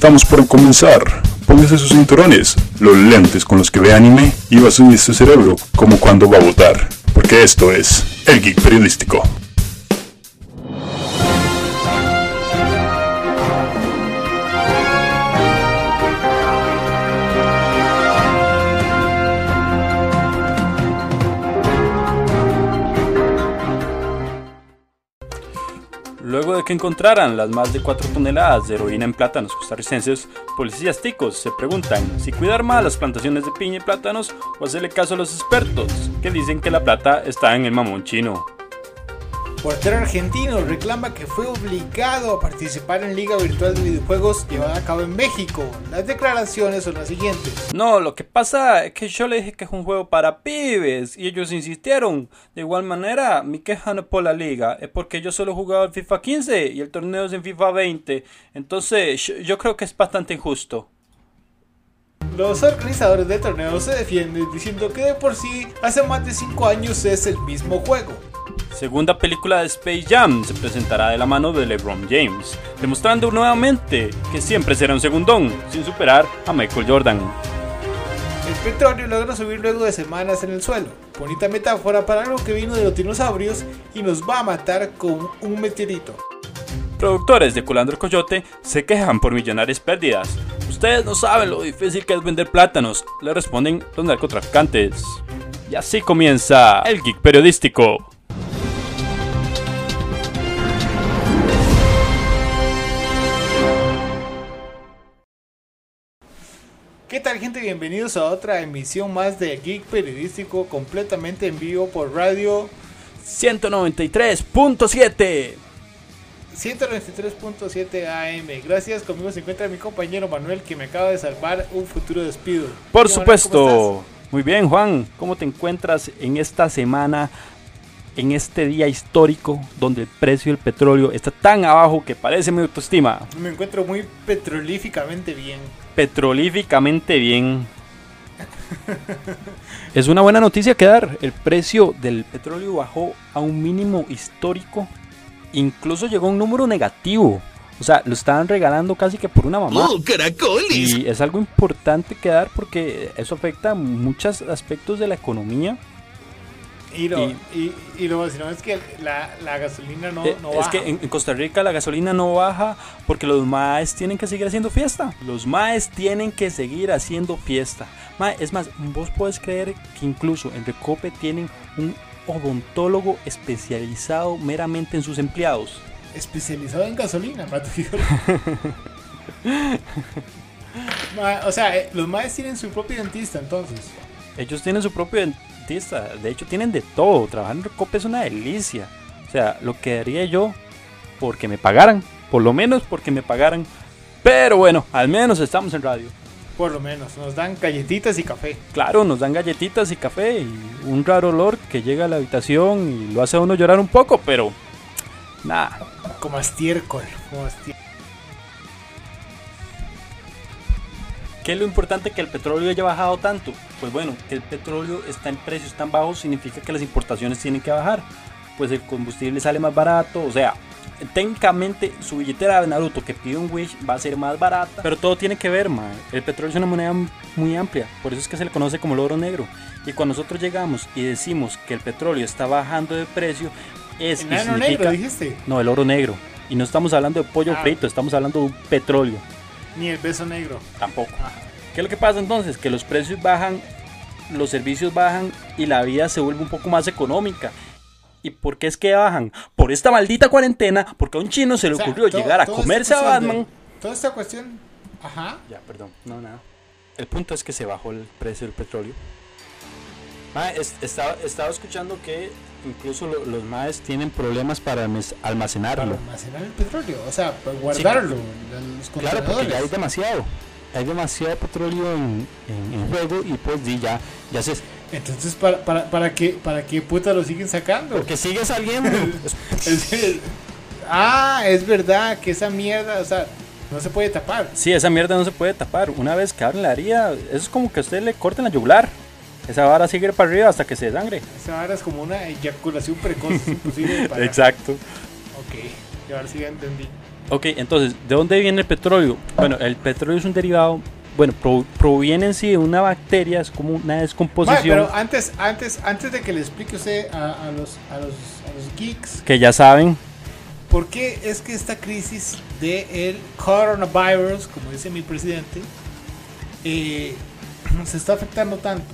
Estamos por comenzar. Póngase sus cinturones, los lentes con los que ve anime y va a subir su cerebro como cuando va a votar. Porque esto es El Geek Periodístico. Que encontraran las más de 4 toneladas de heroína en plátanos costarricenses, policías ticos se preguntan si cuidar más las plantaciones de piña y plátanos o hacerle caso a los expertos, que dicen que la plata está en el mamón chino. Portero argentino reclama que fue obligado a participar en Liga Virtual de Videojuegos llevada a cabo en México. Las declaraciones son las siguientes. No, lo que pasa es que yo le dije que es un juego para pibes y ellos insistieron. De igual manera, mi queja no es por la liga, es porque yo solo he jugado el FIFA 15 y el torneo es en FIFA 20. Entonces, yo, creo que es bastante injusto. Los organizadores del torneo se defienden diciendo que de por sí hace más de 5 años es el mismo juego. Segunda película de Space Jam se presentará de la mano de LeBron James, demostrando nuevamente que siempre será un segundón, sin superar a Michael Jordan. El petróleo logra subir luego de semanas en el suelo. Bonita metáfora para algo que vino de los dinosaurios y nos va a matar con un meteorito. Productores de Culandro Coyote se quejan por millonarias pérdidas. Ustedes no saben lo difícil que es vender plátanos, le responden los narcotraficantes. Y así comienza el geek periodístico. ¿Qué tal gente? Bienvenidos a otra emisión más de Geek Periodístico completamente en vivo por radio 193.7 193.7 AM. Gracias, conmigo se encuentra mi compañero Manuel que me acaba de salvar un futuro despido. Por ¿Qué, Manuel, supuesto. Muy bien, Juan. ¿Cómo te encuentras en esta semana, en este día histórico donde el precio del petróleo está tan abajo que parece mi autoestima? Me encuentro muy petrolíficamente bien. Petrolíficamente bien. Es una buena noticia que dar. El precio del petróleo bajó a un mínimo histórico. Incluso llegó a un número negativo. O sea, lo estaban regalando casi que por una mamá. ¡Oh, caracoles! Y es algo importante que dar porque eso afecta muchos aspectos de la economía. Y lo, Y- y, y lo vacilón es que la, la gasolina no, Eh, no es baja. que en, en Costa Rica la gasolina no baja porque los maes tienen que seguir haciendo fiesta. Los maes tienen que seguir haciendo fiesta. Mae, es más, vos puedes creer que incluso en Recope tienen un odontólogo especializado meramente en sus empleados. especializado en gasolina. Ma- o sea, eh, los maes tienen su propio dentista entonces. Ellos tienen su propio dentista. De hecho, tienen de todo. Trabajar en Recope es una delicia. O sea, lo que haría yo porque me pagaran. Por lo menos porque me pagaran. Pero bueno, al menos estamos en radio. Por lo menos, nos dan galletitas y café. Claro, nos dan galletitas y café y un raro olor que llega a la habitación y lo hace a uno llorar un poco, pero nada. Como estiércol. Como estiércol. ¿Qué es lo importante que el petróleo haya bajado tanto? Pues bueno, que el petróleo está en precios tan bajos significa que las importaciones tienen que bajar. Pues el combustible sale más barato, o sea, técnicamente su billetera de Naruto que pide un Wish va a ser más barata. Pero todo tiene que ver, man. El petróleo es una moneda muy amplia, por eso es que se le conoce como el oro negro. Y cuando nosotros llegamos y decimos que el petróleo está bajando de precio, es Enano significa- negro, dijiste. No, el oro negro. Y no estamos hablando de pollo Ah. frito, estamos hablando de un petróleo. Ni el beso negro. Tampoco. ¿Qué es lo que pasa entonces? Que los precios bajan, los servicios bajan y la vida se vuelve un poco más económica. ¿Y por qué es que bajan? Por esta maldita cuarentena, porque a un chino se le O sea, ocurrió todo- llegar a esta comerse a de- Batman. toda esta cuestión. Ajá. Ya, perdón, no, nada. El punto es que se bajó el precio del petróleo. Ma, es- estaba, estaba escuchando que incluso lo- los maes tienen problemas para almac- Para almacenarlo. almacenar el petróleo. O sea, para guardarlo. los Claro, porque ya hay demasiado. Hay demasiado petróleo en, en- en juego y pues di, ya, ya se... Entonces, ¿para, para, para, qué, ¿para qué puta lo siguen sacando? Porque sigue saliendo. Ah, es verdad que esa mierda, o sea, no se puede tapar. sí, esa mierda no se puede tapar. Una vez que abren la herida, eso es como que a usted le corten la yugular. Esa vara sigue para arriba hasta que se desangre. Esa vara es como una eyaculación precoz, es imposible de parar. Exacto. Ok, y ahora sí ya entendí. Ok, entonces, ¿de dónde viene el petróleo? Bueno, el petróleo es un derivado, bueno, pro- proviene en sí de una bacteria, es como una descomposición pero antes, antes, antes de que le explique usted a, a los, a, los, a los geeks que ya saben. por qué es que esta crisis del coronavirus, como dice mi presidente, eh, se está afectando tanto.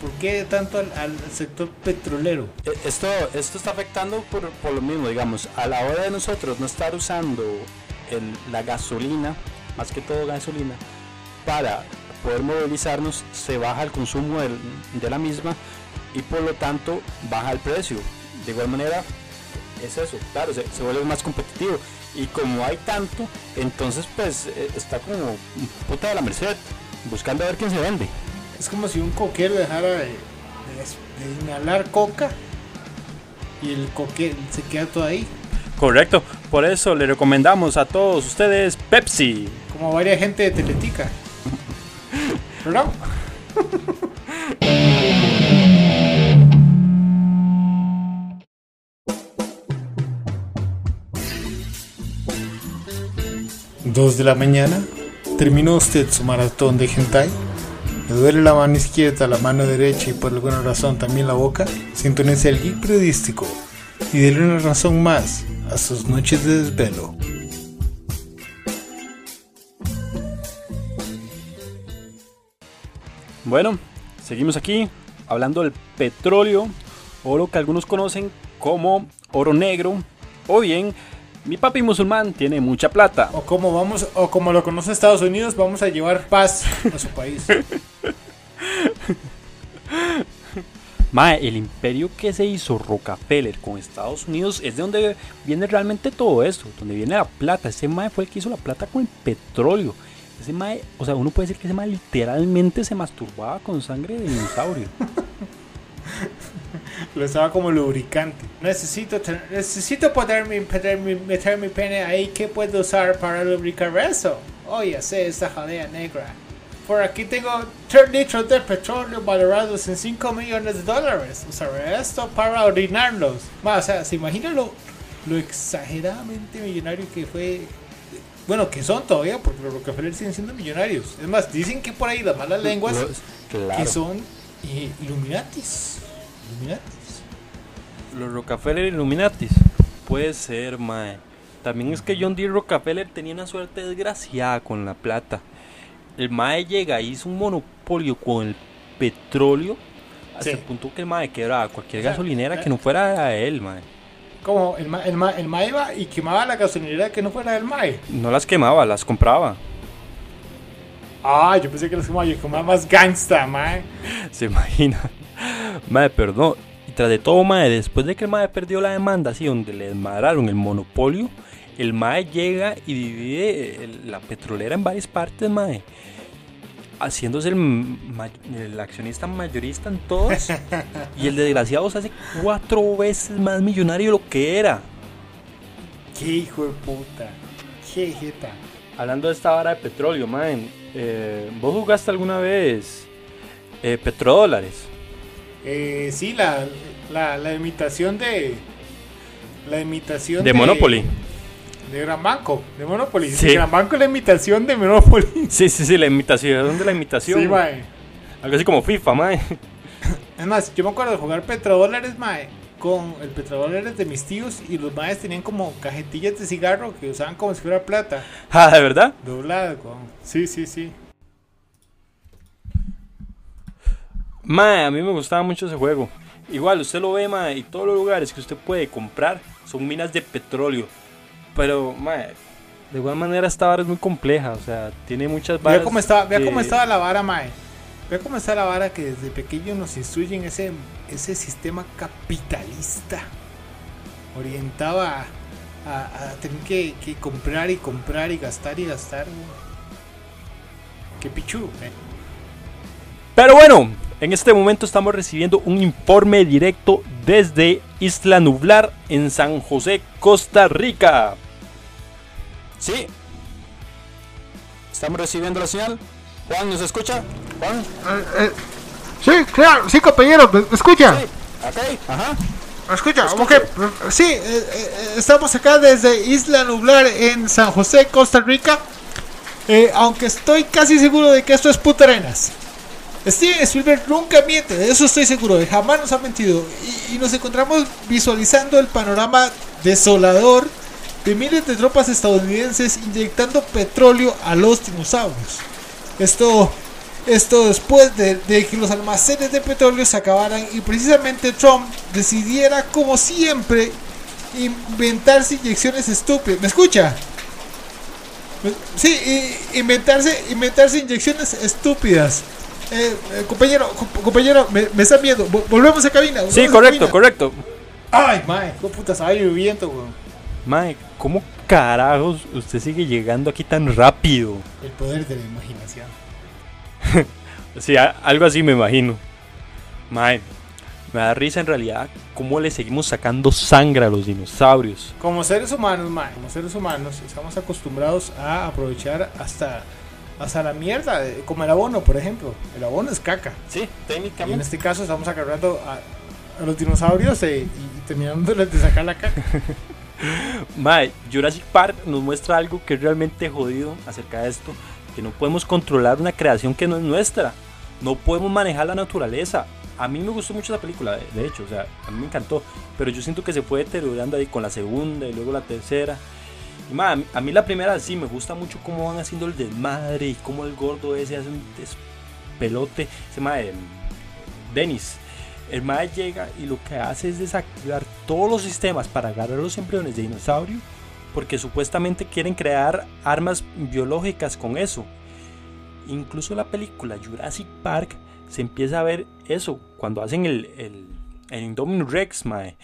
¿Por, qué tanto al, sector petrolero? Eh, Esto, esto está afectando por, por lo mismo, digamos, a la hora de nosotros no estar usando el- la gasolina, más que todo gasolina, para poder movilizarnos, se baja el consumo de la misma y por lo tanto baja el precio. De igual manera, es eso, claro, se, se vuelve más competitivo. Y como hay tanto, entonces pues eh, está como puta de la merced, buscando a ver quién se vende. Es como si un coquero dejara de, de- de inhalar coca y el coque se queda todo ahí. Correcto, por eso le recomendamos a todos ustedes Pepsi. Como varias gente de Teletica. ¿Verdad? Dos de la mañana. ¿Terminó usted su maratón de hentai? ¿Le duele la mano izquierda, la mano derecha y por alguna razón también la boca? Sintonice el geek periodístico y déle una razón más a sus noches de desvelo. Bueno, seguimos aquí hablando del petróleo, o lo que algunos conocen como oro negro, o bien mi papi musulmán tiene mucha plata. O como vamos, o como lo conoce Estados Unidos, vamos a llevar paz a su país. Mae, el imperio que se hizo Rockefeller con Estados Unidos es de donde viene realmente todo esto, donde viene la plata. Ese mae fue el que hizo la plata con el petróleo. Ese mae, o sea, uno puede decir que ese mae literalmente se masturbaba con sangre de dinosaurio. Lo estaba como lubricante. Necesito, necesito poder mi- meter, mi, meter mi pene ahí. ¿Qué puedo usar para lubricar eso? Oh, ya sé, esta jalea negra. Por aquí tengo 3 litros de petróleo valorados en 5 millones de dólares. Usaré esto para orinarlos. Ma, o sea, ¿se imaginan lo, lo exageradamente millonario que fue? Bueno, que son todavía, porque los Rockefeller siguen siendo millonarios. Es más, dicen que por ahí las malas lenguas Claro. que son eh, Illuminatis. Illuminatis. Los Rockefeller Illuminatis. Puede ser, mae. También es que John D. Rockefeller tenía una suerte desgraciada con la plata. El mae llega y hizo un monopolio con el petróleo. Hasta Sí. el punto que el mae quebraba cualquier O sea, gasolinera eh. que no fuera a él, mae. Como el, ma, el, ma, el ma iba y quemaba la gasolinera que no fuera del MAE. No las quemaba, las compraba. Ah, yo pensé que los quemaba, yo quemaba más gangsta, mae. Se imagina. Mae, pero no. Y tras de todo, mae, después de que el mae perdió la demanda, así donde le desmadraron el monopolio, el mae llega y divide la petrolera en varias partes, mae. Haciéndose el accionista mayorista en todos. y el desgraciado se hace cuatro veces más millonario de lo que era. Qué hijo de puta. Qué jeta. Hablando de esta vara de petróleo, man, eh, ¿vos jugaste alguna vez eh, petrodólares? Eh, sí, la, la, la imitación de. La imitación De Monopoly. De Gran Banco, de Monopoly. Sí. Gran Banco es la imitación de Monopoly. Sí, sí, sí, la imitación de la imitación. Sí, mae. Algo así como FIFA, mae. Es más, yo me acuerdo de jugar petrodólares, mae, con el petrodólares de mis tíos y los maes tenían como cajetillas de cigarro que usaban como si fuera plata, Ah, ¿de verdad? doblada. con- Sí, sí, sí. Mae, a mí me gustaba mucho ese juego. Igual, usted lo ve, mae, y todos los lugares que usted puede comprar son minas de petróleo. Pero, mae, de igual manera esta vara es muy compleja, o sea, tiene muchas varas. Vea cómo, estaba, vea cómo estaba la vara, mae. Vea cómo está la vara que desde pequeño nos instruyen ese, ese sistema capitalista. Orientado a, a- a tener que, que comprar y comprar y gastar y gastar. Qué pichu. eh. Pero bueno, en este momento estamos recibiendo un informe directo desde Isla Nublar en San José, Costa Rica. Sí. Estamos recibiendo la señal. Juan, ¿nos escucha? Juan. Sí, claro, sí, compañero, ¿me escucha? Sí. Ok, ajá. ¿Me escucha? Ok, sí, eh, eh, estamos acá desde Isla Nublar en San José, Costa Rica. Eh, aunque estoy casi seguro de que esto es puta arenas. Steven Spielberg nunca miente, de eso estoy seguro, jamás nos ha mentido. Y, nos encontramos visualizando el panorama desolador de miles de tropas estadounidenses inyectando petróleo a los dinosaurios. Esto, esto después de, que los almacenes de petróleo se acabaran y precisamente Trump decidiera, como siempre, inventarse inyecciones estúpidas. ¿Me escucha? Sí, inventarse, inventarse inyecciones estúpidas. Eh, eh, compañero, comp- compañero, me, me están viendo. Vo- Volvemos a cabina. Sí, volvemos a correcto, cabina. correcto. Ay, mae, qué puta estaba lloviendo, weón. Mae, ¿cómo carajos usted sigue llegando aquí tan rápido? El poder de la imaginación. Sí, algo así me imagino. Mae, me da risa en realidad cómo le seguimos sacando sangre a los dinosaurios. Como seres humanos, mae, como seres humanos, estamos acostumbrados a aprovechar hasta, hasta la mierda, de- como el abono, por ejemplo. El abono es caca. Sí, Y en técnicamente. este caso estamos agarrando a, a los dinosaurios eh, y, terminándoles de sacar la caca. Mae, Jurassic Park nos muestra algo que es realmente jodido acerca de esto, que no podemos controlar una creación que no es nuestra, no podemos manejar la naturaleza. A mí me gustó mucho esa película, de hecho, o sea, a mí me encantó, pero yo siento que se fue deteriorando ahí con la segunda y luego la tercera. A mí, la primera sí me gusta mucho cómo van haciendo el desmadre y cómo el gordo ese hace un despelote, ese mae, Dennis. El mae llega y lo que hace es desactivar todos los sistemas para agarrar los embriones de dinosaurio porque supuestamente quieren crear armas biológicas con eso. Incluso la película Jurassic Park se empieza a ver eso cuando hacen el, el, el Indominus Rex, mae.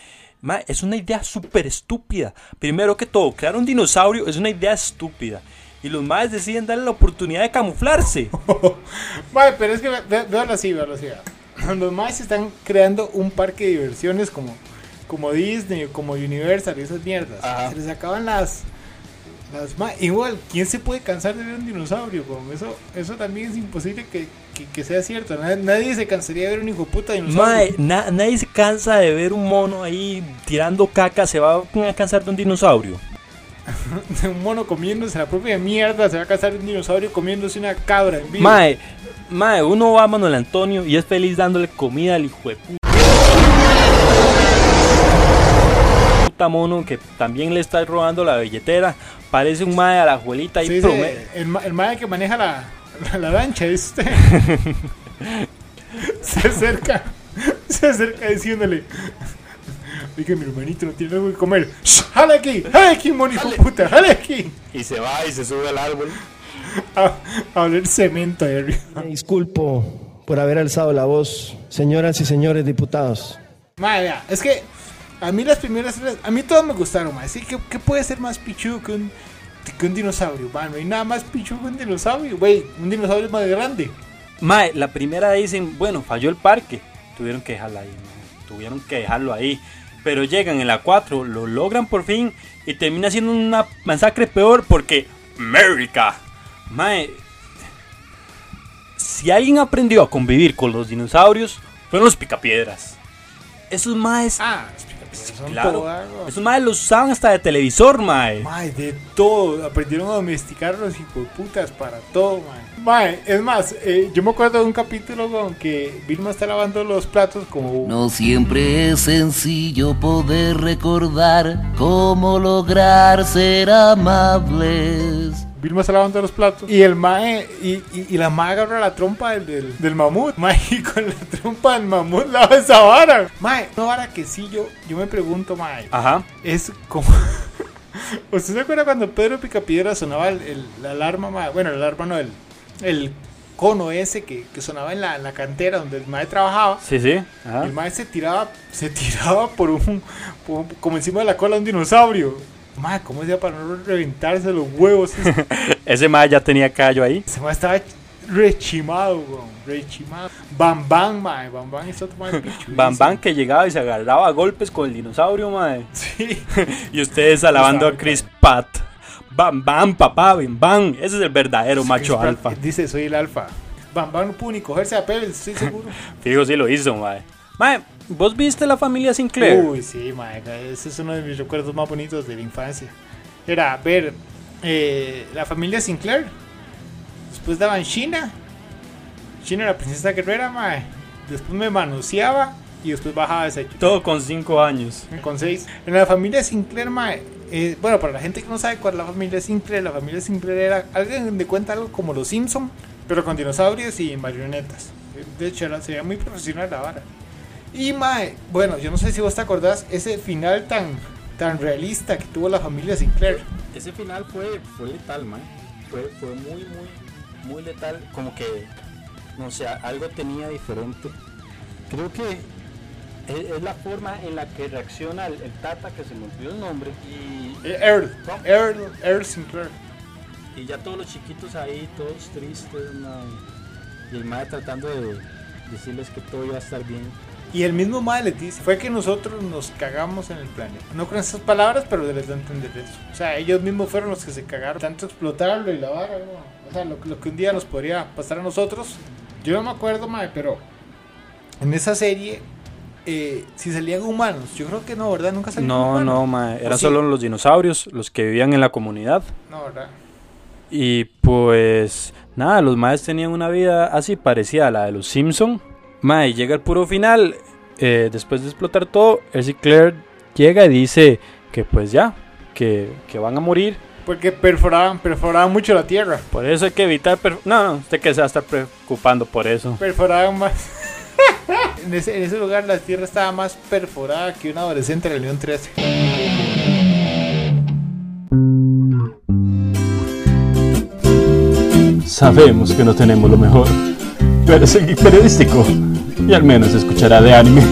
Mae, es una idea súper estúpida. Primero que todo, crear un dinosaurio es una idea estúpida. Y los maes deciden darle la oportunidad de camuflarse. Mae, pero es que ve- ve- véalo así, así. Los más están creando un parque de diversiones como, como Disney, como Universal y esas mierdas. Ajá. Se les acaban las. Las ma- Igual, ¿quién se puede cansar de ver un dinosaurio? Como eso, eso también es imposible que, que- que sea cierto. Nadie, nadie se cansaría de ver un hijo de puta dinosaurio. Mae, na- nadie se cansa de ver un mono ahí tirando caca. Se va a cansar de un dinosaurio. un mono comiéndose la propia mierda. Se va a cansar de un dinosaurio comiéndose una cabra en vivo. Mae, mae, uno va a Manuel Antonio y es feliz dándole comida al hijo de pu- puta mono que también le está robando la billetera. Parece un mae a la abuelita y Sí, el, el mae que maneja la, la, la lancha, ¿viste? se acerca, se acerca diciéndole: Oiga, mi hermanito no tiene algo que comer. ¡Jale aquí! ¡Jale aquí, de puta! ¡Jale aquí! Y se va y se sube al árbol. A, a oler cemento ahí arriba. Me disculpo por haber alzado la voz, señoras y señores diputados. Mae, vea, es que a mí las primeras tres, a mí todas me gustaron. Así que, ¿qué puede ser más pichudo que un, que un dinosaurio? Mae, no hay nada más pichudo que un dinosaurio, güey. Un dinosaurio más grande. Mae, la primera dicen, bueno, falló el parque. Tuvieron que dejarlo ahí, Tuvieron que dejarlo ahí. Pero llegan en la 4, lo logran por fin y termina siendo una masacre peor porque América. Mae, si alguien aprendió a convivir con los dinosaurios, fueron los picapiedras. Esos maes, Ah, son claro, todo algo. esos maes los usaban hasta de televisor, mae. Mae, de todo. Aprendieron a domesticar a los hipoputas para todo, mae. Mae, es más, eh, yo me acuerdo de un capítulo con que Vilma está lavando los platos como... No siempre es sencillo poder recordar cómo lograr ser amables. Vilma está lavando los platos. Y el mae, y, y, y la mae agarra la trompa del, del, del mamut. Mae, y con la trompa del mamut lava esa vara. Mae, una vara que sí yo, yo me pregunto, mae. Ajá. Es como... ¿Usted se acuerda cuando Pedro Picapiedra sonaba el, el- la alarma? mae? Bueno, la alarma no, el, el cono ese que, que sonaba en la, en la cantera donde el mae trabajaba. Sí, sí. Ajá. El mae se tiraba, se tiraba por un, por- como encima de la cola de un dinosaurio. Mae, ¿cómo hacía para no reventarse los huevos? Ese mae ya tenía callo ahí. Ese mae estaba rechimado, weón, rechimado. Bam Bam, mae, Bam Bam es otro mae. Bam Bam que llegaba y se agarraba a golpes con el dinosaurio, mae. Sí. Y ustedes alabando a Chris Pat. Bam Bam, papá, bim bam. Ese es el verdadero macho Chris alfa. Pratt Dice, soy el alfa. Bam Bam no pudo ni cogerse a Pérez, estoy seguro. Fijo, sí lo hizo, mae. Mae, ¿Vos viste la familia Sinclair? Uy, sí, mae, ese es uno de mis recuerdos más bonitos de la infancia. Era ver eh, la familia Sinclair. Después daban China. China la princesa guerrera, mae. Después me manoseaba y después bajaba deshecho. Todo con 5 años. Con 6. En la familia Sinclair, mae. eh, bueno, para la gente que no sabe cuál es la familia Sinclair, la familia Sinclair era alguien de cuenta algo como los Simpson, pero con dinosaurios y marionetas. De hecho, era, sería muy profesional la vara. Y mae, bueno, yo no sé si vos te acordás ese final tan, tan realista que tuvo la familia Sinclair. Ese final fue, fue letal, man. Fue, fue muy, muy, muy letal. Como que, no sé, algo tenía diferente. Creo que es, la forma en la que reacciona el, el Tata, que se me olvidó el nombre, y, Eh, Earl, Earl, Earl Sinclair. y ya todos los chiquitos ahí, todos tristes. Y el madre tratando de decirles que todo iba a estar bien. Y el mismo mae les dice, fue que nosotros nos cagamos en el planeta. No con esas palabras, pero les da a entender eso. O sea, ellos mismos fueron los que se cagaron. Tanto explotarlo y la vara, ¿no? O sea, lo, lo que un día nos podría pasar a nosotros. Yo no me acuerdo, mae, pero en esa serie, eh, si salían humanos, yo creo que no, ¿verdad? Nunca salían No, humanos. no, ma, ¿O eran sí? solo los dinosaurios, los que vivían en la comunidad. No, ¿verdad? Y pues nada, los maes tenían una vida así parecida a la de los Simpson. Mae, llega el puro final, eh, después de explotar todo, el Sinclair llega y dice que pues ya, que, que van a morir. Porque perforaban, perforaban mucho la tierra. Por eso hay que evitar... no, no, usted que se va a estar preocupando por eso. Perforaban más. en, ese, en ese lugar la tierra estaba más perforada que un adolescente de la León 13. Sabemos que no tenemos lo mejor, pero es el periodístico y al menos escuchará de anime.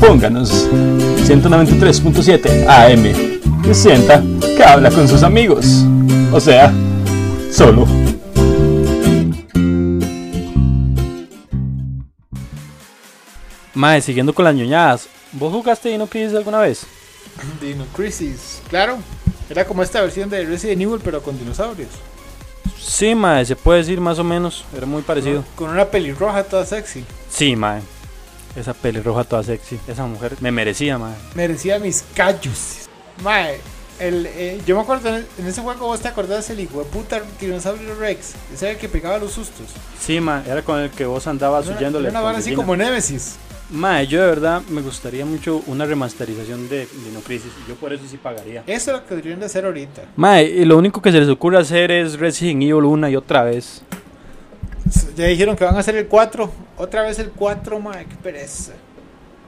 Pónganos 193.7 AM y sienta que habla con sus amigos. O sea, solo. Mae, siguiendo con las ñoñadas, ¿vos jugaste Dino Crisis alguna vez? Dino Crisis, claro. Era como esta versión de Resident Evil, pero con dinosaurios. Sí, mae, se puede decir más o menos, era muy parecido. Con una pelirroja toda sexy. Sí, mae. Esa pelirroja toda sexy. Esa mujer me merecía, mae. Merecía mis callos. Mae, el, eh, yo me acuerdo en, en ese juego, vos te acordás el hijo de puta dinosaurio Rex. Ese era el que pegaba los sustos. Sí, mae, era con el que vos andabas huyéndole. era una con vara así como Nemesis. Mae, yo de verdad me gustaría mucho una remasterización de Dino Crisis. y Yo por eso sí pagaría. Eso es lo que deberían de hacer ahorita. Mae, y lo único que se les ocurre hacer es Resident Evil una y otra vez. Ya dijeron que van a hacer el 4. Otra vez el 4, mae, qué pereza.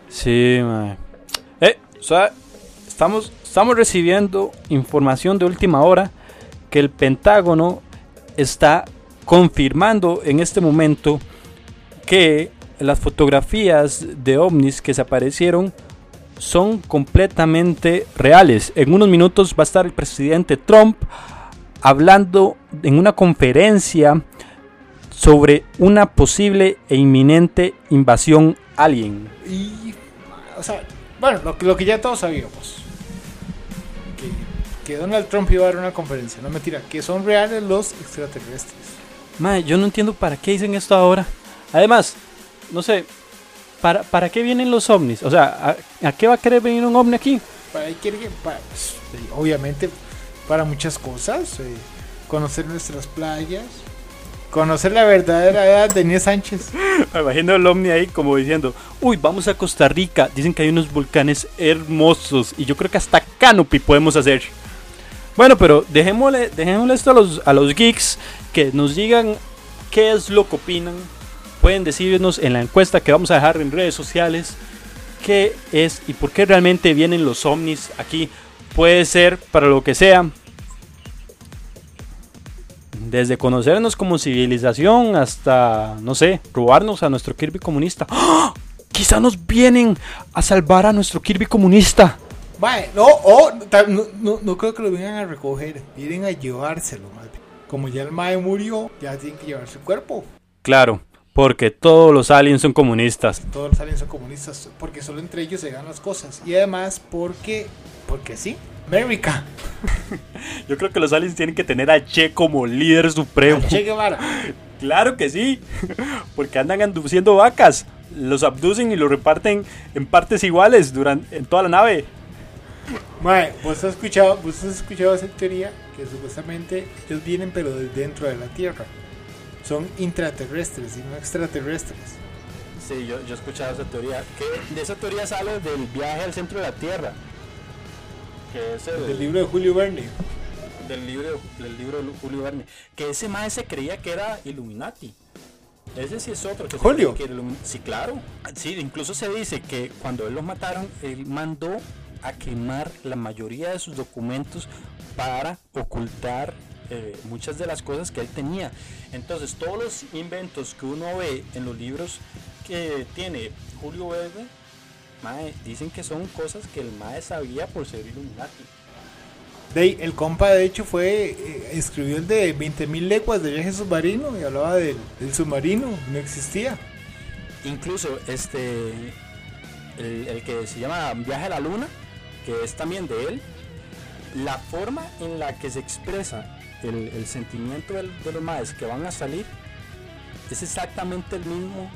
Sí, mae. Eh, o sea, estamos, estamos recibiendo información de última hora que el Pentágono está confirmando en este momento que las fotografías de ovnis que se aparecieron son completamente reales. En unos minutos va a estar el presidente Trump hablando en una conferencia sobre una posible e inminente invasión alien. Y, o sea, bueno, lo, que- lo que ya todos sabíamos. Que, que Donald Trump iba a dar una conferencia, no mentira, que son reales los extraterrestres. Mae, yo no entiendo para qué dicen esto ahora. Además, no sé, ¿para, para qué vienen los ovnis? O sea, ¿a, a qué va a querer venir un ovni aquí? Para pues, obviamente, para muchas cosas. eh, conocer nuestras playas. Conocer la verdadera edad de Inés Sánchez. Me imagino el ovni ahí como diciendo, uy, vamos a Costa Rica. Dicen que hay unos volcanes hermosos y yo creo que hasta canopy podemos hacer. Bueno, pero dejémosle, dejémosle esto a los, a los geeks que nos digan qué es lo que opinan. Pueden decirnos en la encuesta que vamos a dejar en redes sociales qué es y por qué realmente vienen los ovnis aquí. Puede ser para lo que sea. Desde conocernos como civilización hasta, no sé, robarnos a nuestro Kirby comunista. ¡Ah! Quizá nos vienen a salvar a nuestro Kirby comunista. Mae, no, oh, no, no, no creo que lo vengan a recoger. Vienen a llevárselo, bien. Como ya el Mae murió, ya tienen que llevar su cuerpo. Claro, porque todos los aliens son comunistas. Todos los aliens son comunistas. Porque solo entre ellos se ganan las cosas. Y además, porque. Porque sí. América. Yo creo que los aliens tienen que tener a Che como líder supremo. Che Guevara. Claro que sí, porque andan anduciendo vacas. los abducen y los reparten en partes iguales durante, en toda la nave. Mae, ¿vos has escuchado, vos has escuchado esa teoría que supuestamente ellos vienen pero de dentro de la Tierra. Son intraterrestres y no extraterrestres. Sí, yo, yo he escuchado esa teoría. Que de esa teoría sale del viaje al centro de la Tierra. Que es el, Del libro de Julio Verne. del libro del libro de Julio Verne. Que ese mae se creía que era Illuminati. Ese sí es otro. Que ¿Julio? que Sí, claro. Sí, incluso se dice que cuando él los mataron, él mandó a quemar la mayoría de sus documentos para ocultar eh, muchas de las cosas que él tenía. Entonces, todos los inventos que uno ve en los libros que tiene Julio Verne, mae, dicen que son cosas que el mae sabía por ser Illuminati. De el compa de hecho fue, eh, escribió el de 20.000 leguas de viaje submarino y hablaba del, del submarino, no existía. Incluso este el, el que se llama Viaje a la Luna, que es también de él, la forma en la que se expresa el, el sentimiento del- de los maes que van a salir es exactamente el mismo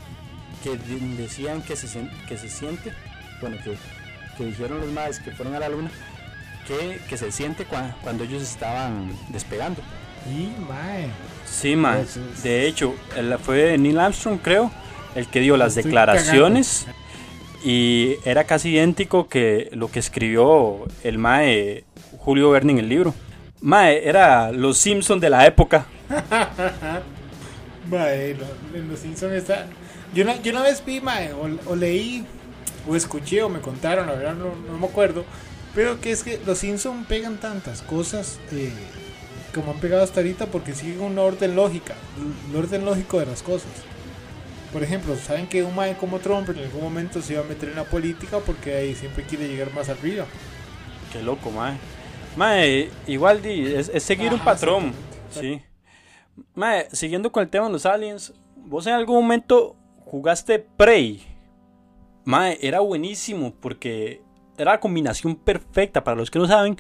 que de- decían que se, que se siente, bueno, que, que dijeron los maes que fueron a la luna, que, que se siente cua- cuando ellos estaban despegando. Y mae, Sí, man. Eso es- De hecho, fue Neil Armstrong, creo, el que dio las Estoy declaraciones. Y era casi idéntico que lo que escribió el Mae Julio Verne en el libro. Mae, era los Simpson de la época. mae, lo- en los Simpsons está. Yo una, yo una vez vi, mae, o, o leí, o escuché, o me contaron, la verdad no, no me acuerdo, pero que es que los Simpsons pegan tantas cosas eh, como han pegado hasta ahorita porque siguen un orden lógica, un orden lógico de las cosas. Por ejemplo, saben que un mae como Trump en algún momento se iba a meter en la política porque ahí siempre quiere llegar más arriba. Qué loco, Mae. Mae, igual di, es, es seguir un Ajá, patrón. Sí. Mae, siguiendo con el tema de los aliens, ¿vos en algún momento jugaste Prey? Mae, era buenísimo porque era la combinación perfecta. Para los que no saben,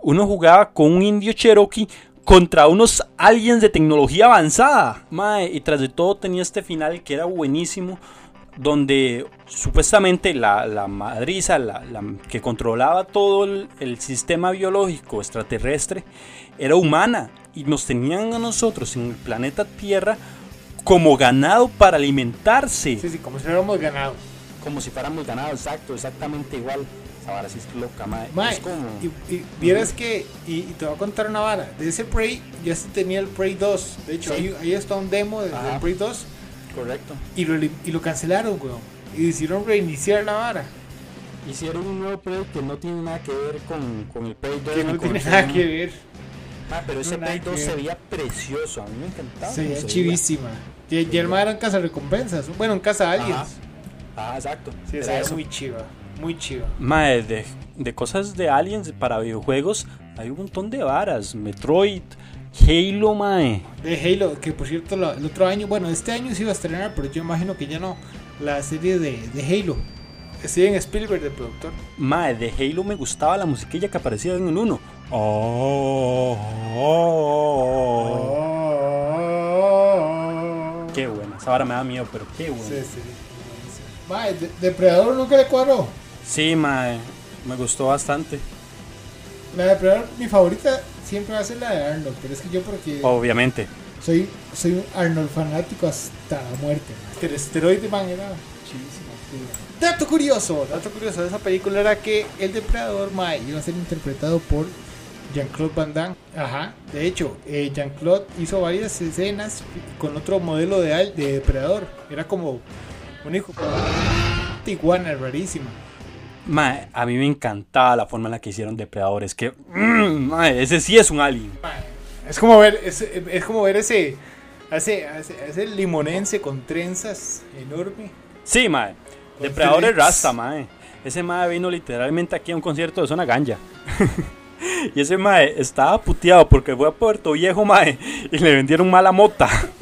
uno jugaba con un indio cherokee contra unos aliens de tecnología avanzada. Mae, y tras de todo tenía este final que era buenísimo. Donde supuestamente la, la madriza, la, la que controlaba todo el, el sistema biológico extraterrestre, era humana. Y nos tenían a nosotros en el planeta Tierra como ganado para alimentarse. Sí, sí, como si hubiéramos ganado. Como si fuéramos ganado, exacto, exactamente igual. Esa vara sí es loca. Mae, Es como... y, y vieras que, y, y te voy a contar una vara, de ese Prey ya se tenía el Prey 2, de hecho Sí. ahí, ahí está un demo de- del Prey 2 Correcto. y lo, y lo cancelaron, weón, y hicieron reiniciar la vara, Hicieron un nuevo Prey que no tiene nada que ver con, con el Prey 2. que no tiene nada que 1. ver, Ah, pero ese No, nada Prey que 2 se veía precioso, a mí me encantaba. se veía se chivísima, y, y el mae era en casa recompensas, bueno, en casa aliens, Ah, exacto. sí, Era eso. muy chiva, muy chiva, Mae, de, de cosas de aliens para videojuegos hay un montón de varas. Metroid, Halo, mae. de Halo, que por cierto la- el otro año, bueno, este año se iba a estrenar, pero yo imagino que ya no, la serie de, de Halo, Steven Spielberg de productor, Mae, de Halo me gustaba la musiquilla que aparecía en el 1. Oh, oh, oh. Qué buena. Esa vara me da miedo, pero qué buena. Sí, sí. Mae, de- Depredador nunca le cuadró. Sí, mae. Me gustó bastante. La de Depredador, mi favorita siempre va a ser la de Arnold, pero es que yo porque Obviamente. soy, soy un Arnold fanático hasta la muerte. man. El esteroide man era chivísimo. sí. Dato curioso, dato curioso de esa película era que el Depredador Mae iba a ser interpretado por Jean-Claude Van Damme. Ajá. De hecho, eh, Jean-Claude hizo varias escenas con otro modelo de, de Depredador. Era como un hijo iguana rarísima. Mae, a mí me encantaba la forma en la que hicieron Depredadores. Que, mm, mae, ese sí es un alien. Es como ver, es, es como ver ese, ese, ese, limonense con trenzas enorme. Sí, mae. Con. Rasta, mae. Ese mae vino literalmente aquí a un concierto de Zona Ganja. y ese mae estaba puteado porque fue a Puerto Viejo, mae. Y le vendieron mala mota.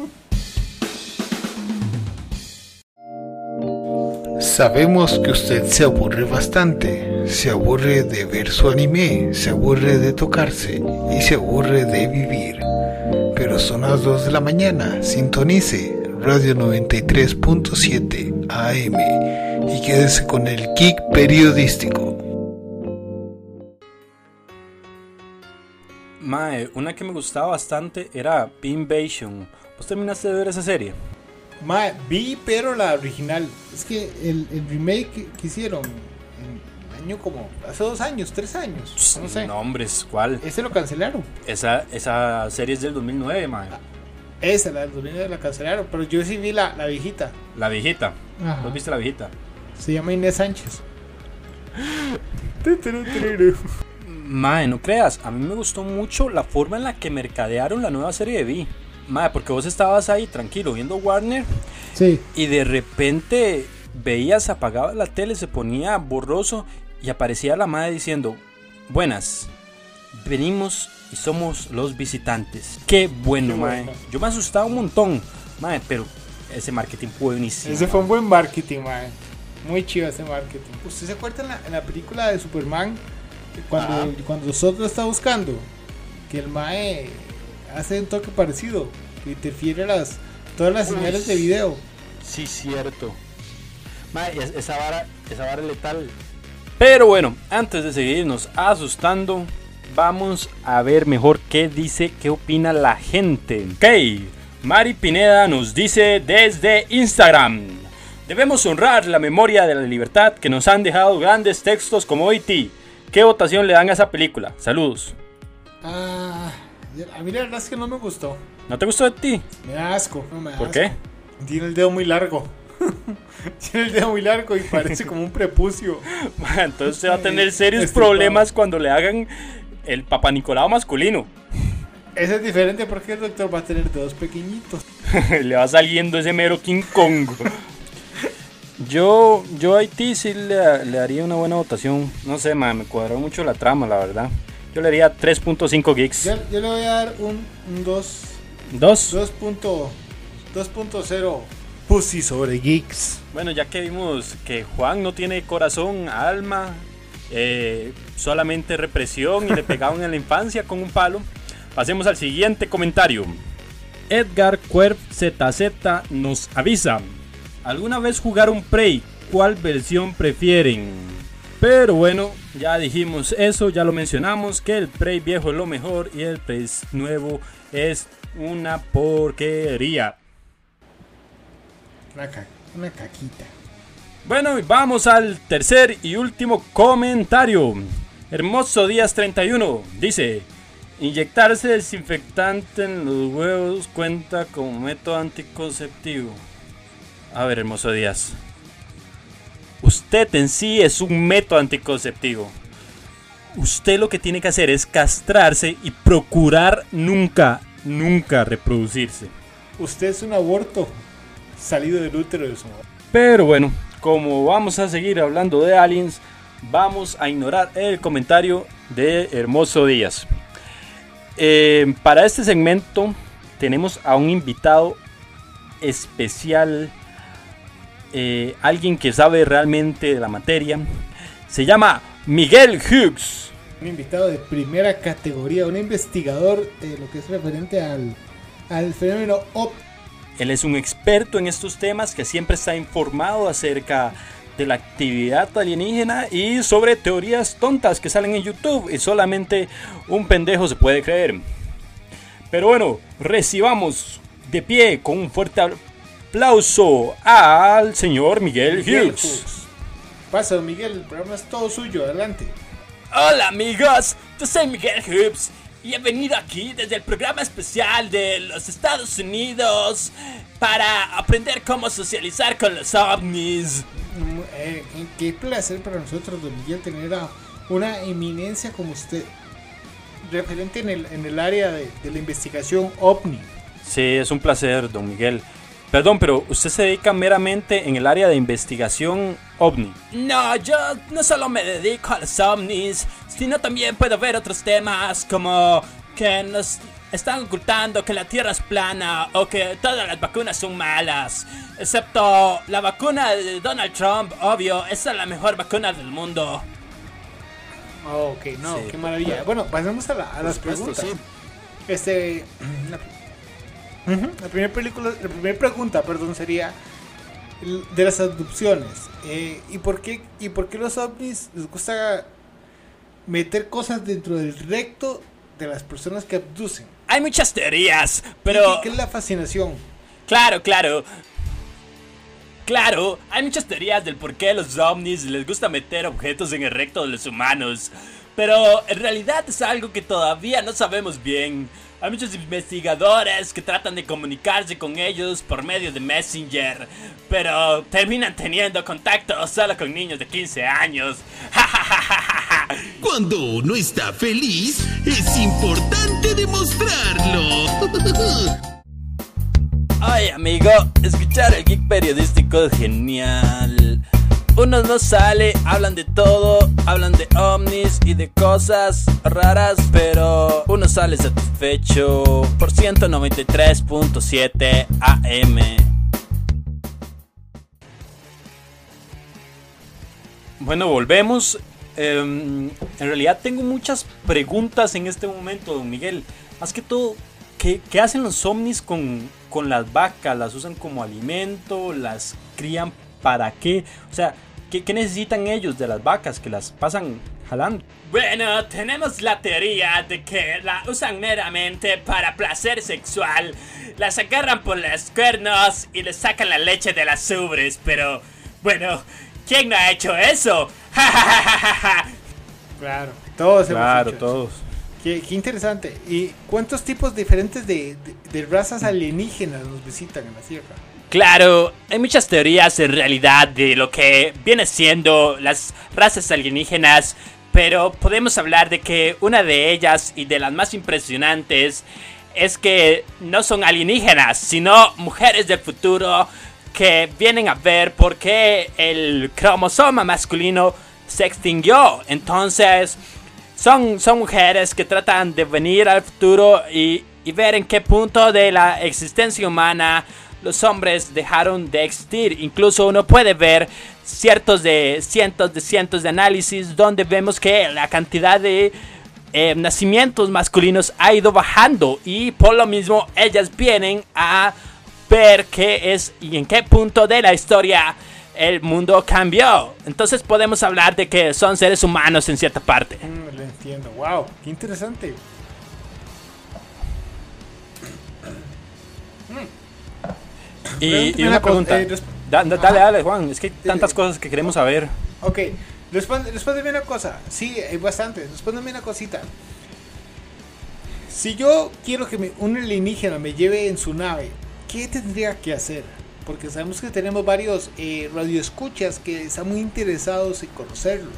Sabemos que usted se aburre bastante, se aburre de ver su anime, se aburre de tocarse y se aburre de vivir. Pero son las 2 de la mañana, sintonice Radio 93.7, AM y quédese con el geek periodístico. Mae, una que me gustaba bastante era Invasion. ¿Vos terminaste de ver esa serie? Ma, vi, pero la original. Es que el, el remake que, que hicieron en el año como hace dos años, tres años, no sé. No, hombre, ¿cuál? Ese lo cancelaron. Esa, esa serie es del 2009, mae. Esa, la del 2009 la cancelaron. Pero yo sí vi la, la viejita. La viejita. Ajá. ¿Vos viste la viejita? Se llama Inés Sánchez. Mae, no creas, a mí me gustó mucho la forma en la que mercadearon la nueva serie de Vi. Mae, porque vos estabas ahí tranquilo viendo Warner Sí. y de repente veías apagaba la tele, se ponía borroso y aparecía la madre diciendo, buenas, venimos y somos los visitantes. Qué bueno, Qué bueno. Yo me asustaba un montón, mae, pero ese marketing fue buenísimo. Ese fue un buen marketing, mae. Muy chido ese marketing. ¿Usted se acuerda en la, en la película de Superman? Cuando, Ajá. cuando lo está buscando, que el mae hace un toque parecido, que interfiere las, todas las Uy. señales de video. Sí, cierto. Esa vara, esa vara es letal. Pero bueno, antes de seguirnos asustando, vamos a ver mejor qué dice, qué opina la gente. Ok, Mari Pineda nos dice desde Instagram. Debemos honrar la memoria de la libertad que nos han dejado grandes textos como E.T. ¿Qué votación le dan a esa película? Saludos. Ah, a mí la verdad es que no me gustó. ¿No te gustó de ti? Me da asco. No me da ¿Por asco. qué? Tiene el dedo muy largo. Tiene el dedo muy largo y parece como un prepucio. Entonces usted va a tener serios Este problemas cuando le hagan el Papa Nicolau masculino. Ese es diferente porque el doctor va a tener dedos pequeñitos. le va saliendo ese mero King Kong. Yo, yo a Haití sí le, le daría una buena votación. No sé, man, me cuadró mucho la trama, la verdad. Yo le daría 3.5 gigs. Yo, yo le voy a dar un, un 2. 2. 2.0 2.0 Pussy sobre geeks. Bueno, ya que vimos que Juan no tiene corazón, alma, eh, solamente represión y le pegaban en la infancia con un palo, pasemos al siguiente comentario. Edgar Cuerv ZZ nos avisa. ¿Alguna vez jugaron Prey? ¿Cuál versión prefieren? Pero bueno, ya dijimos eso, ya lo mencionamos, que el Prey viejo es lo mejor y el Prey nuevo es una porquería. Una, ca- una caquita. Bueno, y vamos al tercer y último comentario. Hermoso Díaz 31 dice: Inyectarse desinfectante en los huevos cuenta como método anticonceptivo. A ver, Hermoso Díaz. Usted en sí es un método anticonceptivo. Usted lo que tiene que hacer es castrarse y procurar nunca, nunca reproducirse. Usted es un aborto salido del útero de su madre. Pero bueno, como vamos a seguir hablando de aliens, vamos a ignorar el comentario de Hermoso Díaz. Eh, para este segmento tenemos a un invitado especial, eh, alguien que sabe realmente de la materia. Se llama Miguel Hughes. Un invitado de primera categoría, un investigador de lo que es referente al, al fenómeno OP. Él es un experto en estos temas que siempre está informado acerca de la actividad alienígena y sobre teorías tontas que salen en YouTube y solamente un pendejo se puede creer. Pero bueno, recibamos de pie con un fuerte aplauso al señor Miguel Hughes. Pasa, don Miguel, el programa es todo suyo, adelante. Hola amigos, yo soy Miguel Hughes y he venido aquí desde el programa especial de los Estados Unidos para aprender cómo socializar con los ovnis. Mm, eh, qué placer para nosotros, don Miguel, tener a una eminencia como usted, referente en el, en el área de, de la investigación OVNI. Sí, es un placer, don Miguel. Perdón, pero usted se dedica meramente en el área de investigación ovni. No, yo no solo me dedico a los ovnis, sino también puedo ver otros temas como que nos están ocultando que la Tierra es plana o que todas las vacunas son malas. Excepto la vacuna de Donald Trump, obvio, esa es la mejor vacuna del mundo. Oh, ok, no, Sí. qué maravilla. Bueno, pasemos a, la- a las supuesto, preguntas. sí. Este, la, La primera película, la primera pregunta, perdón, sería de las abducciones. Eh, ¿y, por qué, ¿Y por qué los ovnis les gusta meter cosas dentro del recto de las personas que abducen? Hay muchas teorías, pero... ¿Qué, qué es la fascinación? Claro, claro. Claro, hay muchas teorías del por qué a los ovnis les gusta meter objetos en el recto de los humanos. Pero en realidad es algo que todavía no sabemos bien. Hay muchos investigadores que tratan de comunicarse con ellos por medio de Messenger, pero terminan teniendo contacto solo con niños de 15 años. Cuando uno está feliz, es importante demostrarlo. Ay, amigo, escuchar el geek periodístico es genial. Uno no sale, hablan de todo, hablan de ovnis y de cosas raras, pero uno sale satisfecho por 193.7 AM. Bueno, volvemos. Em, en realidad tengo muchas preguntas en este momento, don Miguel. Más que todo, ¿qué, qué hacen los ovnis con, con las vacas? ¿Las usan como alimento? ¿Las crían para qué? O sea, ¿qué, qué necesitan ellos de las vacas que las pasan jalando? Bueno, tenemos la teoría de que la usan meramente para placer sexual. Las agarran por los cuernos y les sacan la leche de las ubres, pero bueno, ¿quién no ha hecho eso? Claro, todos hemos Claro, hecho eso. todos. Qué, qué interesante. ¿Y cuántos tipos diferentes de, de- de razas alienígenas nos visitan en la Tierra? Claro, hay muchas teorías en realidad de lo que viene siendo las razas alienígenas, pero podemos hablar de que una de ellas y de las más impresionantes es que no son alienígenas, sino mujeres del futuro que vienen a ver por qué el cromosoma masculino se extinguió. Entonces, son, son mujeres que tratan de venir al futuro y, y ver en qué punto de la existencia humana los hombres dejaron de existir. Incluso uno puede ver ciertos de cientos de cientos de análisis donde vemos que la cantidad de eh, nacimientos masculinos ha ido bajando y por lo mismo ellas vienen a ver qué es y en qué punto de la historia el mundo cambió. Entonces podemos hablar de que son seres humanos en cierta parte. Mm, lo entiendo. Wow, qué interesante. Y, y una pregunta. eh, Da- da- dale, dale, Juan. Es que hay tantas cosas que queremos saber. Ok, responde, respóndeme una cosa. Sí, hay bastante. Respóndeme una cosita. Si yo quiero que me- un alienígena me lleve en su nave, ¿qué tendría que hacer? Porque sabemos que tenemos varios eh, radioescuchas que están muy interesados en conocerlos.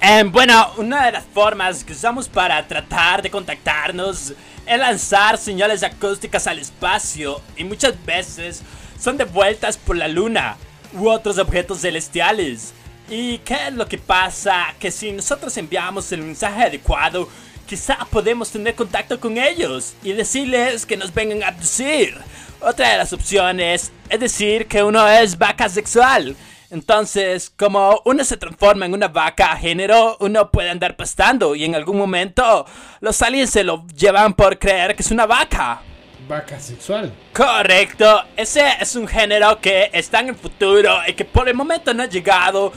Em, bueno, una de las formas que usamos para tratar de contactarnos es lanzar señales acústicas al espacio y muchas veces son devueltas por la luna u otros objetos celestiales. ¿Y qué es lo que pasa? Que si nosotros enviamos el mensaje adecuado, quizá podemos tener contacto con ellos y decirles que nos vengan a abducir. Otra de las opciones es decir que uno es vaca sexual. Entonces, como uno se transforma en una vaca a género, uno puede andar pastando y en algún momento los aliens se lo llevan por creer que es una vaca. Vaca sexual. Correcto, ese es un género que está en el futuro y que por el momento no ha llegado,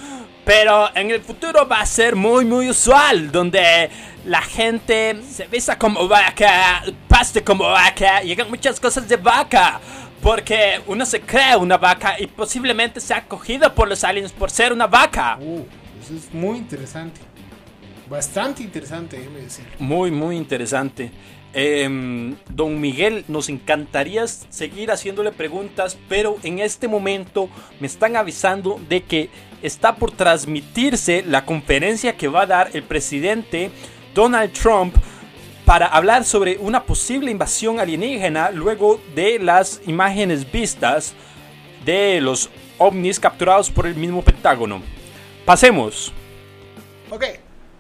pero en el futuro va a ser muy muy usual, donde la gente se vista como vaca, paste como vaca y hagan muchas cosas de vaca. Porque uno se cree una vaca y posiblemente sea acogido por los aliens por ser una vaca. Uh, eso es muy interesante. Bastante interesante, decir. Muy, muy interesante. Em, don Miguel, nos encantaría seguir haciéndole preguntas, pero en este momento me están avisando de que está por transmitirse la conferencia que va a dar el presidente Donald Trump para hablar sobre una posible invasión alienígena luego de las imágenes vistas de los ovnis capturados por el mismo Pentágono. Pasemos. Ok,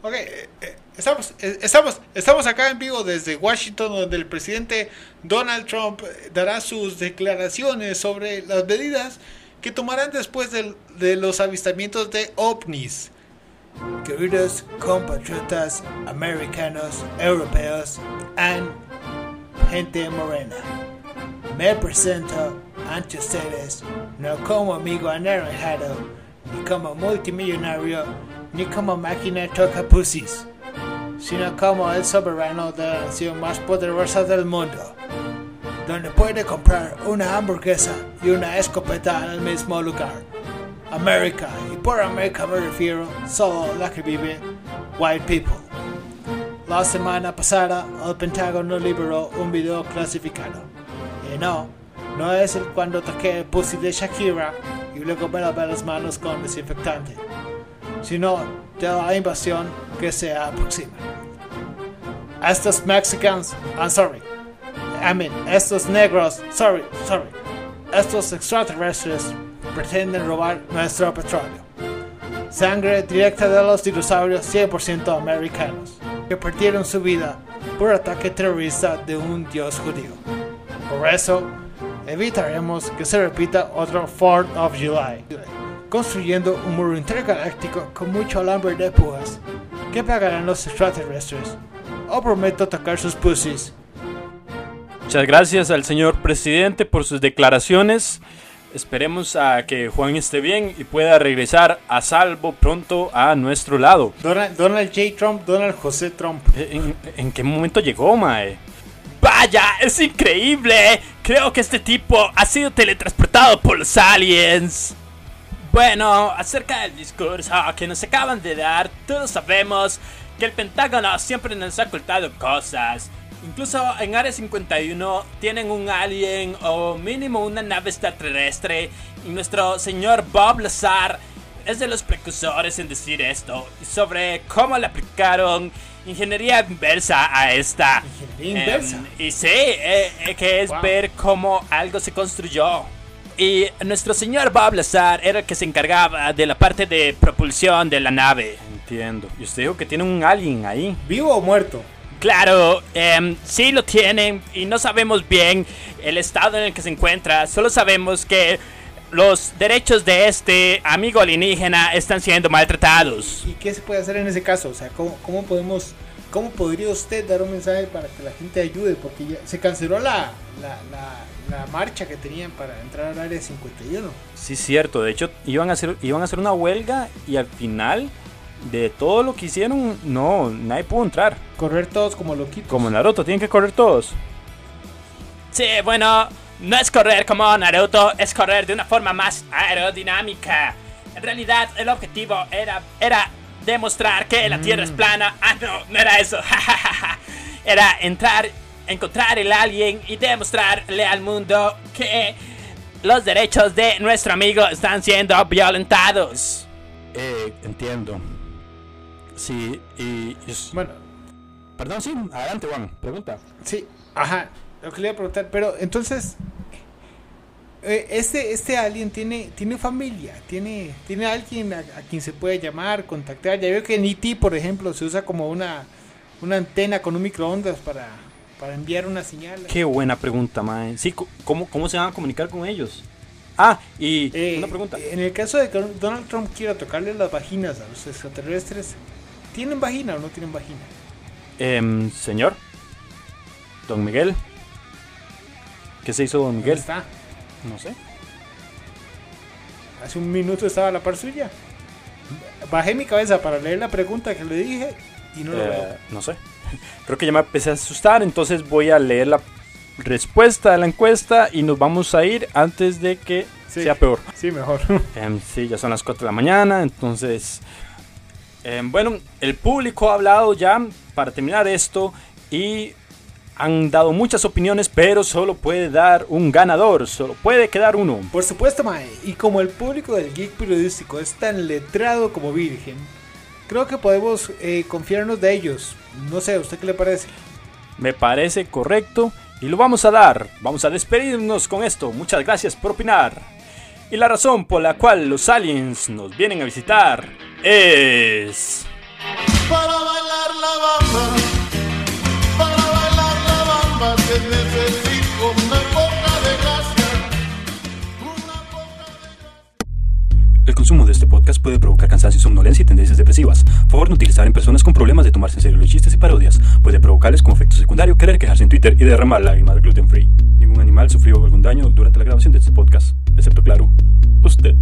ok. eh, eh, Estamos, eh, estamos, estamos acá en vivo desde Washington, donde el presidente Donald Trump eh, dará sus declaraciones sobre las medidas que tomarán después del- de los avistamientos de ovnis. Queridos compatriotas americanos, europeos y gente morena, me presento ante ustedes, no como amigo anaranjado, ni como multimillonario, ni como máquina toca pussies, sino como el soberano de la nación más poderosa del mundo, donde puede comprar una hamburguesa y una escopeta en el mismo lugar. América, y por América me refiero solo a la que vive white people. La semana pasada, el Pentágono liberó un video clasificado. Y no, no es el cuando toqué el pussy de Shakira y luego me lavé las manos con desinfectante, sino de la invasión que se aproxima. Estos mexicanos, I'm sorry, I mean, estos negros, sorry, sorry, estos extraterrestres pretenden robar nuestro petróleo. Sangre directa de los dinosaurios 100% americanos, que perdieron su vida por ataque terrorista de un dios judío. Por eso, evitaremos que se repita otro 4th of July, construyendo un muro intergaláctico con mucho alambre de púas que pagarán los extraterrestres. O prometo tocar sus pussies. Muchas gracias al señor presidente por sus declaraciones. Esperemos a que Juan esté bien y pueda regresar a salvo pronto a nuestro lado. Donald, Donald J. Trump, Donald José Trump. ¿En, en qué momento llegó, Mae? ¡Vaya! ¡Es increíble! Creo que este tipo ha sido teletransportado por los aliens. Bueno, acerca del discurso que nos acaban de dar, todos sabemos que el Pentágono siempre nos ha ocultado cosas. Incluso en Área 51 tienen un alien o mínimo una nave extraterrestre y nuestro señor Bob Lazar es de los precursores en decir esto sobre cómo le aplicaron ingeniería inversa a esta. Ingeniería inversa. Em, y sí, eh, eh, que es Wow. ver cómo algo se construyó. Y nuestro señor Bob Lazar era el que se encargaba de la parte de propulsión de la nave. Entiendo. Y usted dijo que tiene un alien ahí. ¿Vivo o muerto? Claro, em, sí lo tienen y no sabemos bien el estado en el que se encuentra. Solo sabemos que los derechos de este amigo alienígena están siendo maltratados. ¿Y qué se puede hacer en ese caso? O sea, ¿cómo, cómo podemos, cómo podría usted dar un mensaje para que la gente ayude? Porque ya se canceló la, la, la, la marcha que tenían para entrar al área 51. Sí, cierto. De hecho, iban a hacer, iban a hacer una huelga y al final de todo lo que hicieron, no, nadie pudo entrar. Correr todos como loquitos. Como Naruto, tienen que correr todos. Sí, bueno, no es correr como Naruto, es correr de una forma más aerodinámica. En realidad, el objetivo era, era demostrar que la Tierra es plana. Ah, no, no era eso. era entrar, encontrar el alien y demostrarle al mundo que los derechos de nuestro amigo están siendo violentados. Eh, entiendo. Sí, y... Bueno, Perdón, sí, adelante, Juan, pregunta. sí, ajá, lo que le iba a preguntar. Pero entonces, eh, este, este alien tiene, tiene familia, tiene, tiene alguien a, a quien se puede llamar, contactar. Ya veo que en E.T., por ejemplo, se usa como una, una antena con un microondas para, para enviar una señal. Qué buena pregunta, mae. Sí, ¿cómo, ¿cómo se van a comunicar con ellos? Ah, y Eh, una pregunta. En el caso de que Donald Trump quiera tocarle las vaginas a los extraterrestres, ¿tienen vagina o no tienen vagina? Em, señor, don Miguel. ¿Qué se hizo don ¿Dónde Miguel? está? No sé. Hace un minuto estaba a la par suya. Bajé mi cabeza para leer la pregunta que le dije y no lo Eh, veo. no sé. Creo que ya me empecé a asustar, entonces voy a leer la respuesta de la encuesta y nos vamos a ir antes de que Sí. sea peor. Sí, mejor. Em, sí, ya son las 4 de la mañana, entonces... em, bueno, el público ha hablado ya para terminar esto y han dado muchas opiniones, pero solo puede dar un ganador, solo puede quedar uno. Por supuesto, Mae. Y como el público del geek periodístico es tan letrado como virgen, creo que podemos eh, confiarnos de ellos. No sé, ¿a usted qué le parece? Me parece correcto y lo vamos a dar. Vamos a despedirnos con esto. Muchas gracias por opinar. Y la razón por la cual los aliens nos vienen a visitar es... para bailar la bamba, para bailar la bamba que necesito consumo de este podcast puede provocar cansancio, somnolencia y tendencias depresivas. Favor no utilizar en personas con problemas de tomarse en serio los chistes y parodias. Puede provocarles como efecto secundario querer quejarse en Twitter y derramar lágrimas gluten free. Ningún animal sufrió algún daño durante la grabación de este podcast, excepto claro, usted.